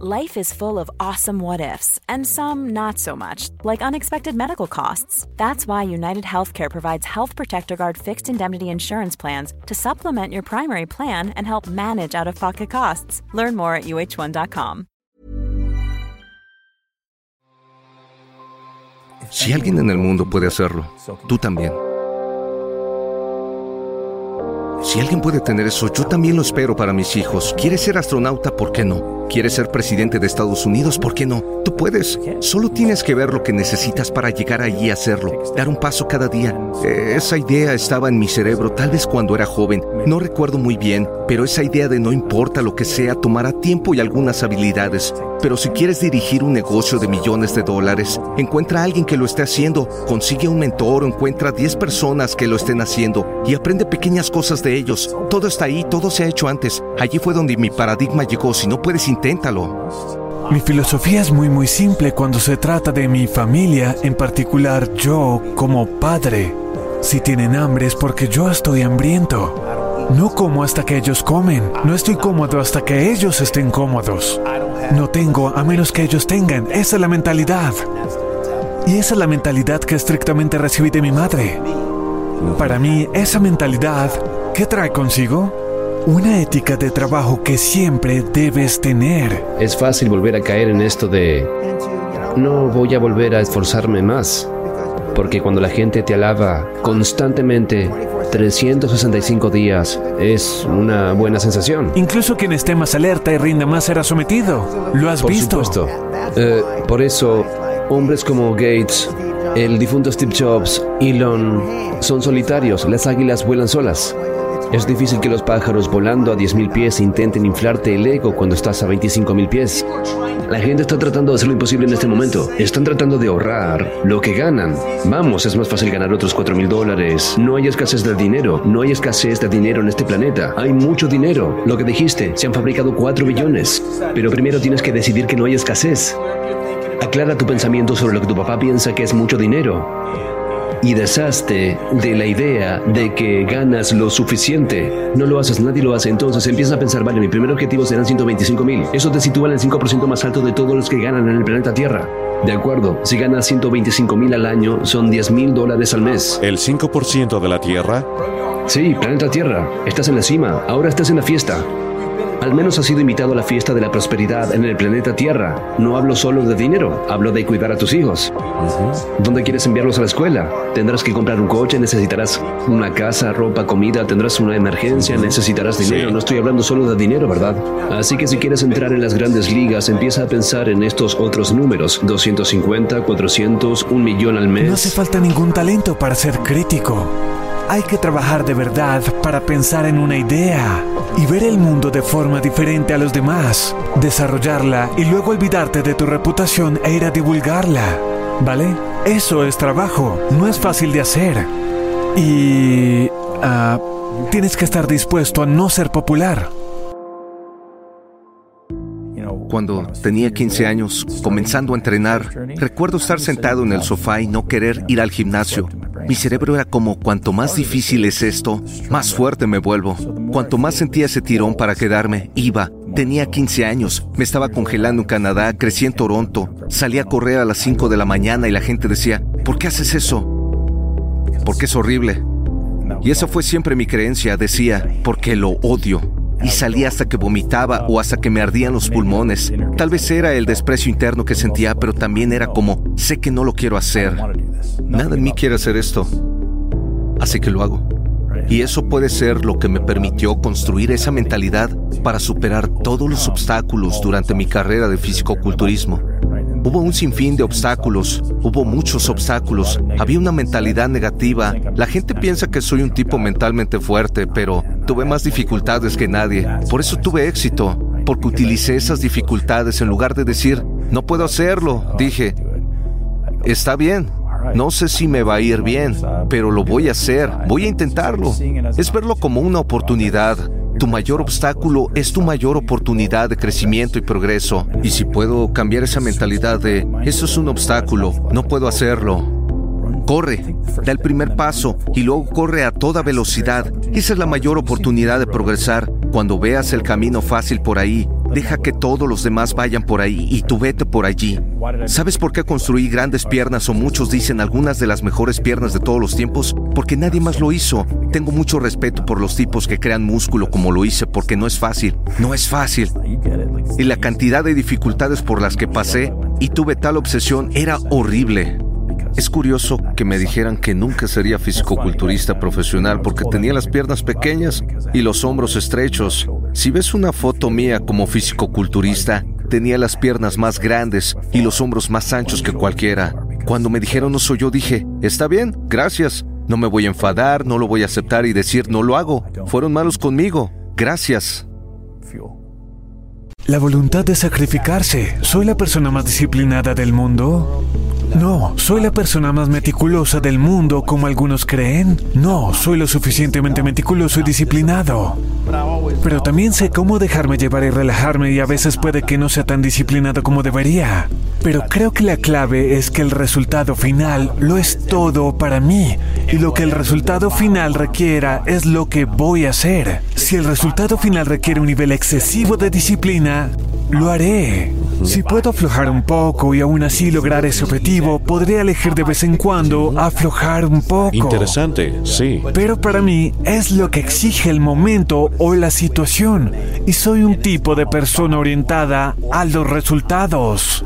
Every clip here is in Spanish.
Life is full of awesome what ifs, and some not so much, like unexpected medical costs. That's why United Healthcare provides Health Protector Guard fixed indemnity insurance plans to supplement your primary plan and help manage out of pocket costs. Learn more at uh1.com. Si alguien en el mundo puede hacerlo, tú también. Si alguien puede tener eso, yo también lo espero para mis hijos. ¿Quieres ser astronauta? ¿Por qué no? ¿Quieres ser presidente de Estados Unidos? ¿Por qué no? Tú puedes. Solo tienes que ver lo que necesitas para llegar allí a hacerlo. Dar un paso cada día. Eh, esa idea estaba en mi cerebro tal vez cuando era joven. No recuerdo muy bien, pero esa idea de no importa lo que sea tomará tiempo y algunas habilidades. Pero si quieres dirigir un negocio de millones de dólares, encuentra a alguien que lo esté haciendo, consigue un mentor o encuentra 10 personas que lo estén haciendo y aprende pequeñas cosas de ellos. Todo está ahí, todo se ha hecho antes. Allí fue donde mi paradigma llegó. Si no puedes, Mi filosofía es muy muy simple cuando se trata de mi familia, en particular yo como padre. Si tienen hambre es porque yo estoy hambriento. No como hasta que ellos comen. No estoy cómodo hasta que ellos estén cómodos. No tengo a menos que ellos tengan. Esa es la mentalidad. Y esa es la mentalidad que estrictamente recibí de mi madre. Para mí, esa mentalidad, ¿qué trae consigo? Una ética de trabajo que siempre debes tener. Es fácil volver a caer en esto de... No voy a volver a esforzarme más. Porque cuando la gente te alaba constantemente 365 días es una buena sensación. Incluso quien esté más alerta y rinda más será sometido. ¿Lo has Por visto? supuesto. Eh, por eso, hombres como Gates, el difunto Steve Jobs, Elon, son solitarios. Las águilas vuelan solas. Es difícil que los pájaros volando a 10.000 pies intenten inflarte el ego cuando estás a 25.000 pies. La gente está tratando de hacer lo imposible en este momento. Están tratando de ahorrar lo que ganan. Vamos, es más fácil ganar otros 4.000 dólares. No hay escasez de dinero. No hay escasez de dinero en este planeta. Hay mucho dinero. Lo que dijiste, se han fabricado 4 billones. Pero primero tienes que decidir que no hay escasez. Aclara tu pensamiento sobre lo que tu papá piensa que es mucho dinero y deshazte de la idea de que ganas lo suficiente. No lo haces, nadie lo hace. Entonces empiezas a pensar, vale, mi primer objetivo serán 125 mil. Eso te sitúa en el 5% más alto de todos los que ganan en el planeta Tierra. De acuerdo, si ganas 125 mil al año, son 10 mil dólares al mes. ¿El 5% de la Tierra? Sí, planeta Tierra, estás en la cima, ahora estás en la fiesta. Al menos has sido invitado a la fiesta de la prosperidad en el planeta Tierra. No hablo solo de dinero, hablo de cuidar a tus hijos. ¿Dónde quieres enviarlos a la escuela? Tendrás que comprar un coche, necesitarás una casa, ropa, comida, tendrás una emergencia, necesitarás dinero. No estoy hablando solo de dinero, ¿verdad? Así que si quieres entrar en las grandes ligas, empieza a pensar en estos otros números. 250, 400, un millón al mes. No hace falta ningún talento para ser crítico. Hay que trabajar de verdad para pensar en una idea y ver el mundo de forma diferente a los demás, desarrollarla y luego olvidarte de tu reputación e ir a divulgarla. ¿Vale? Eso es trabajo, no es fácil de hacer. Y... ah, tienes que estar dispuesto a no ser popular. Cuando tenía 15 años, comenzando a entrenar, recuerdo estar sentado en el sofá y no querer ir al gimnasio. Mi cerebro era como, cuanto más difícil es esto, más fuerte me vuelvo. Cuanto más sentía ese tirón para quedarme, iba. Tenía 15 años, me estaba congelando en Canadá, crecí en Toronto, salí a correr a las 5 de la mañana y la gente decía, ¿por qué haces eso? Porque es horrible. Y esa fue siempre mi creencia, decía, porque lo odio. Y salía hasta que vomitaba o hasta que me ardían los pulmones. Tal vez era el desprecio interno que sentía, pero también era como, sé que no lo quiero hacer. Nada en mí quiere hacer esto. Así que lo hago. Y eso puede ser lo que me permitió construir esa mentalidad para superar todos los obstáculos durante mi carrera de fisicoculturismo. Hubo un sinfín de obstáculos, hubo muchos obstáculos, había una mentalidad negativa. La gente piensa que soy un tipo mentalmente fuerte, pero tuve más dificultades que nadie. Por eso tuve éxito, porque utilicé esas dificultades en lugar de decir, no puedo hacerlo. Dije, está bien. No sé si me va a ir bien, pero lo voy a hacer, voy a intentarlo. Es verlo como una oportunidad. Tu mayor obstáculo es tu mayor oportunidad de crecimiento y progreso. Y si puedo cambiar esa mentalidad de, eso es un obstáculo, no puedo hacerlo. Corre, da el primer paso y luego corre a toda velocidad. Esa es la mayor oportunidad de progresar. Cuando veas el camino fácil por ahí, deja que todos los demás vayan por ahí y tú vete por allí. ¿Sabes por qué construí grandes piernas o muchos dicen algunas de las mejores piernas de todos los tiempos? Porque nadie más lo hizo. Tengo mucho respeto por los tipos que crean músculo como lo hice porque no es fácil. No es fácil. Y la cantidad de dificultades por las que pasé y tuve tal obsesión era horrible. Es curioso que me dijeran que nunca sería fisicoculturista profesional porque tenía las piernas pequeñas y los hombros estrechos. Si ves una foto mía como fisicoculturista, tenía las piernas más grandes y los hombros más anchos que cualquiera. Cuando me dijeron no soy yo, dije, está bien, gracias. No me voy a enfadar, no lo voy a aceptar y decir no lo hago. Fueron malos conmigo. Gracias. La voluntad de sacrificarse. ¿Soy la persona más disciplinada del mundo? No, ¿soy la persona más meticulosa del mundo como algunos creen? No, soy lo suficientemente meticuloso y disciplinado. Pero también sé cómo dejarme llevar y relajarme y a veces puede que no sea tan disciplinado como debería. Pero creo que la clave es que el resultado final lo es todo para mí y lo que el resultado final requiera es lo que voy a hacer. Si el resultado final requiere un nivel excesivo de disciplina, lo haré. Si puedo aflojar un poco y aún así lograr ese objetivo, podré elegir de vez en cuando aflojar un poco. Interesante, sí. Pero para mí es lo que exige el momento o la situación. Y soy un tipo de persona orientada a los resultados.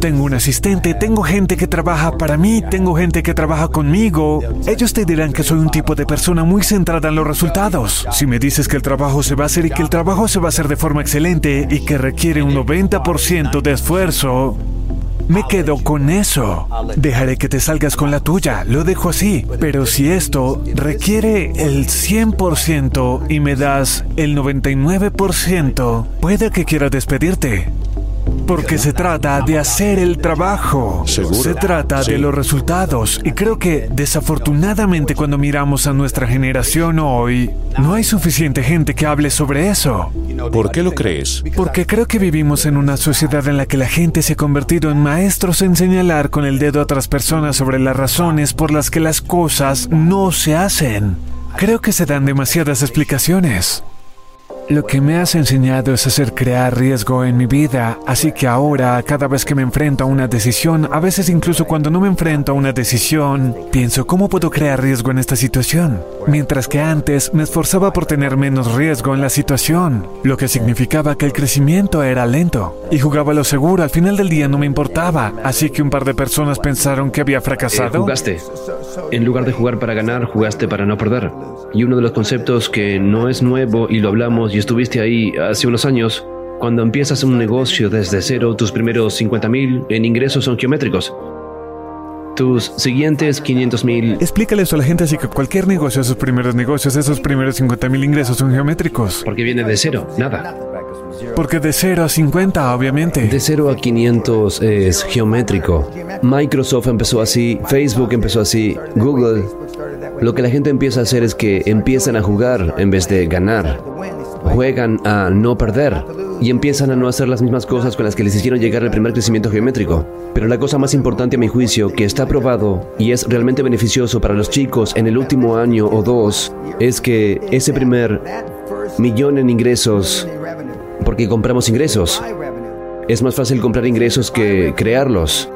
Tengo un asistente, tengo gente que trabaja para mí, tengo gente que trabaja conmigo. Ellos te dirán que soy un tipo de persona muy centrada en los resultados. Si me dices que el trabajo se va a hacer y que el trabajo se va a hacer de forma excelente y que requiere un 90% de esfuerzo, me quedo con eso. Dejaré que te salgas con la tuya, lo dejo así. Pero si esto requiere el 100% y me das el 99%, puede que quiera despedirte. Porque se trata de hacer el trabajo. Se trata de los resultados. Y creo que desafortunadamente cuando miramos a nuestra generación hoy, no hay suficiente gente que hable sobre eso. ¿Por qué lo crees? Porque creo que vivimos en una sociedad en la que la gente se ha convertido en maestros en señalar con el dedo a otras personas sobre las razones por las que las cosas no se hacen. Creo que se dan demasiadas explicaciones. Lo que me has enseñado es hacer crear riesgo en mi vida, así que ahora, cada vez que me enfrento a una decisión, a veces incluso cuando no me enfrento a una decisión, pienso cómo puedo crear riesgo en esta situación, mientras que antes me esforzaba por tener menos riesgo en la situación, lo que significaba que el crecimiento era lento, y jugaba lo seguro, al final del día no me importaba, así que un par de personas pensaron que había fracasado. Eh, jugaste. En lugar de jugar para ganar, jugaste para no perder. Y uno de los conceptos que no es nuevo y lo hablamos y estuviste ahí hace unos años, cuando empiezas un negocio desde cero, tus primeros 50 mil en ingresos son geométricos. Tus siguientes 500 mil... Explícale eso a la gente así que cualquier negocio, esos primeros negocios, esos primeros 50 mil ingresos son geométricos. Porque viene de cero, nada. Porque de 0 a 50, obviamente. De 0 a 500 es geométrico. Microsoft empezó así, Facebook empezó así, Google. Lo que la gente empieza a hacer es que empiezan a jugar en vez de ganar. Juegan a no perder y empiezan a no hacer las mismas cosas con las que les hicieron llegar al primer crecimiento geométrico. Pero la cosa más importante a mi juicio, que está probado y es realmente beneficioso para los chicos en el último año o dos, es que ese primer millón en ingresos, porque compramos ingresos, es más fácil comprar ingresos que crearlos.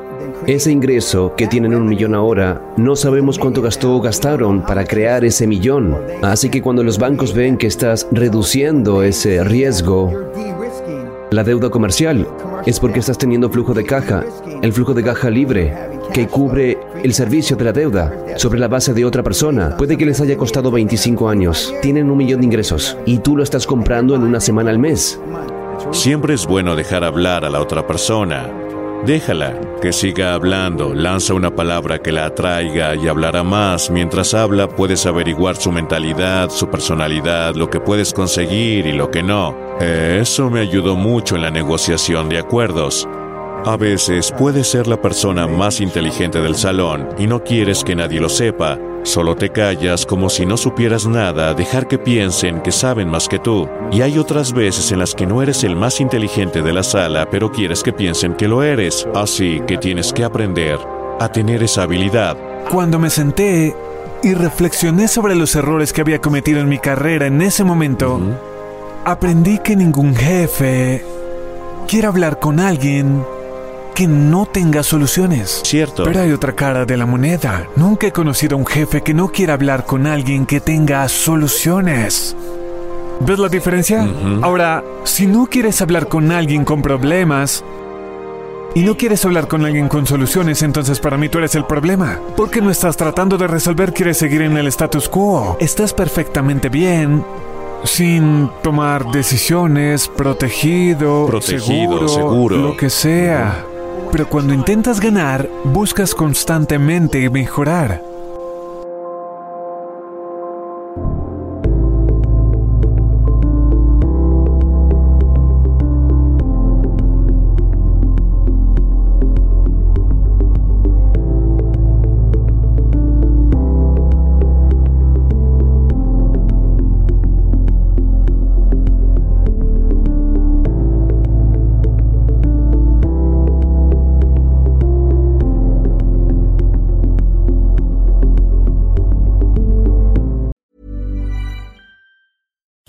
Ese ingreso que tienen un millón ahora, no sabemos cuánto gastó o gastaron para crear ese millón. Así que cuando los bancos ven que estás reduciendo ese riesgo, la deuda comercial, es porque estás teniendo flujo de caja, el flujo de caja libre, que cubre el servicio de la deuda sobre la base de otra persona. Puede que les haya costado 25 años, tienen un millón de ingresos y tú lo estás comprando en una semana al mes. Siempre es bueno dejar hablar a la otra persona. Déjala que siga hablando, lanza una palabra que la atraiga y hablará más. Mientras habla puedes averiguar su mentalidad, su personalidad, lo que puedes conseguir y lo que no. Eso me ayudó mucho en la negociación de acuerdos. A veces puedes ser la persona más inteligente del salón y no quieres que nadie lo sepa. Solo te callas como si no supieras nada, dejar que piensen que saben más que tú. Y hay otras veces en las que no eres el más inteligente de la sala, pero quieres que piensen que lo eres. Así que tienes que aprender a tener esa habilidad. Cuando me senté y reflexioné sobre los errores que había cometido en mi carrera en ese momento, aprendí que ningún jefe quiere hablar con alguien que no tenga soluciones. Cierto. Pero hay otra cara de la moneda. Nunca he conocido a un jefe que no quiera hablar con alguien que tenga soluciones. ¿Ves la diferencia? Ahora, si no quieres hablar con alguien con problemas y no quieres hablar con alguien con soluciones, entonces para mí tú eres el problema. Porque no estás tratando de resolver, quieres seguir en el status quo. Estás perfectamente bien sin tomar decisiones, protegido, Protegido, seguro, seguro. lo que sea. Pero cuando intentas ganar, buscas constantemente mejorar.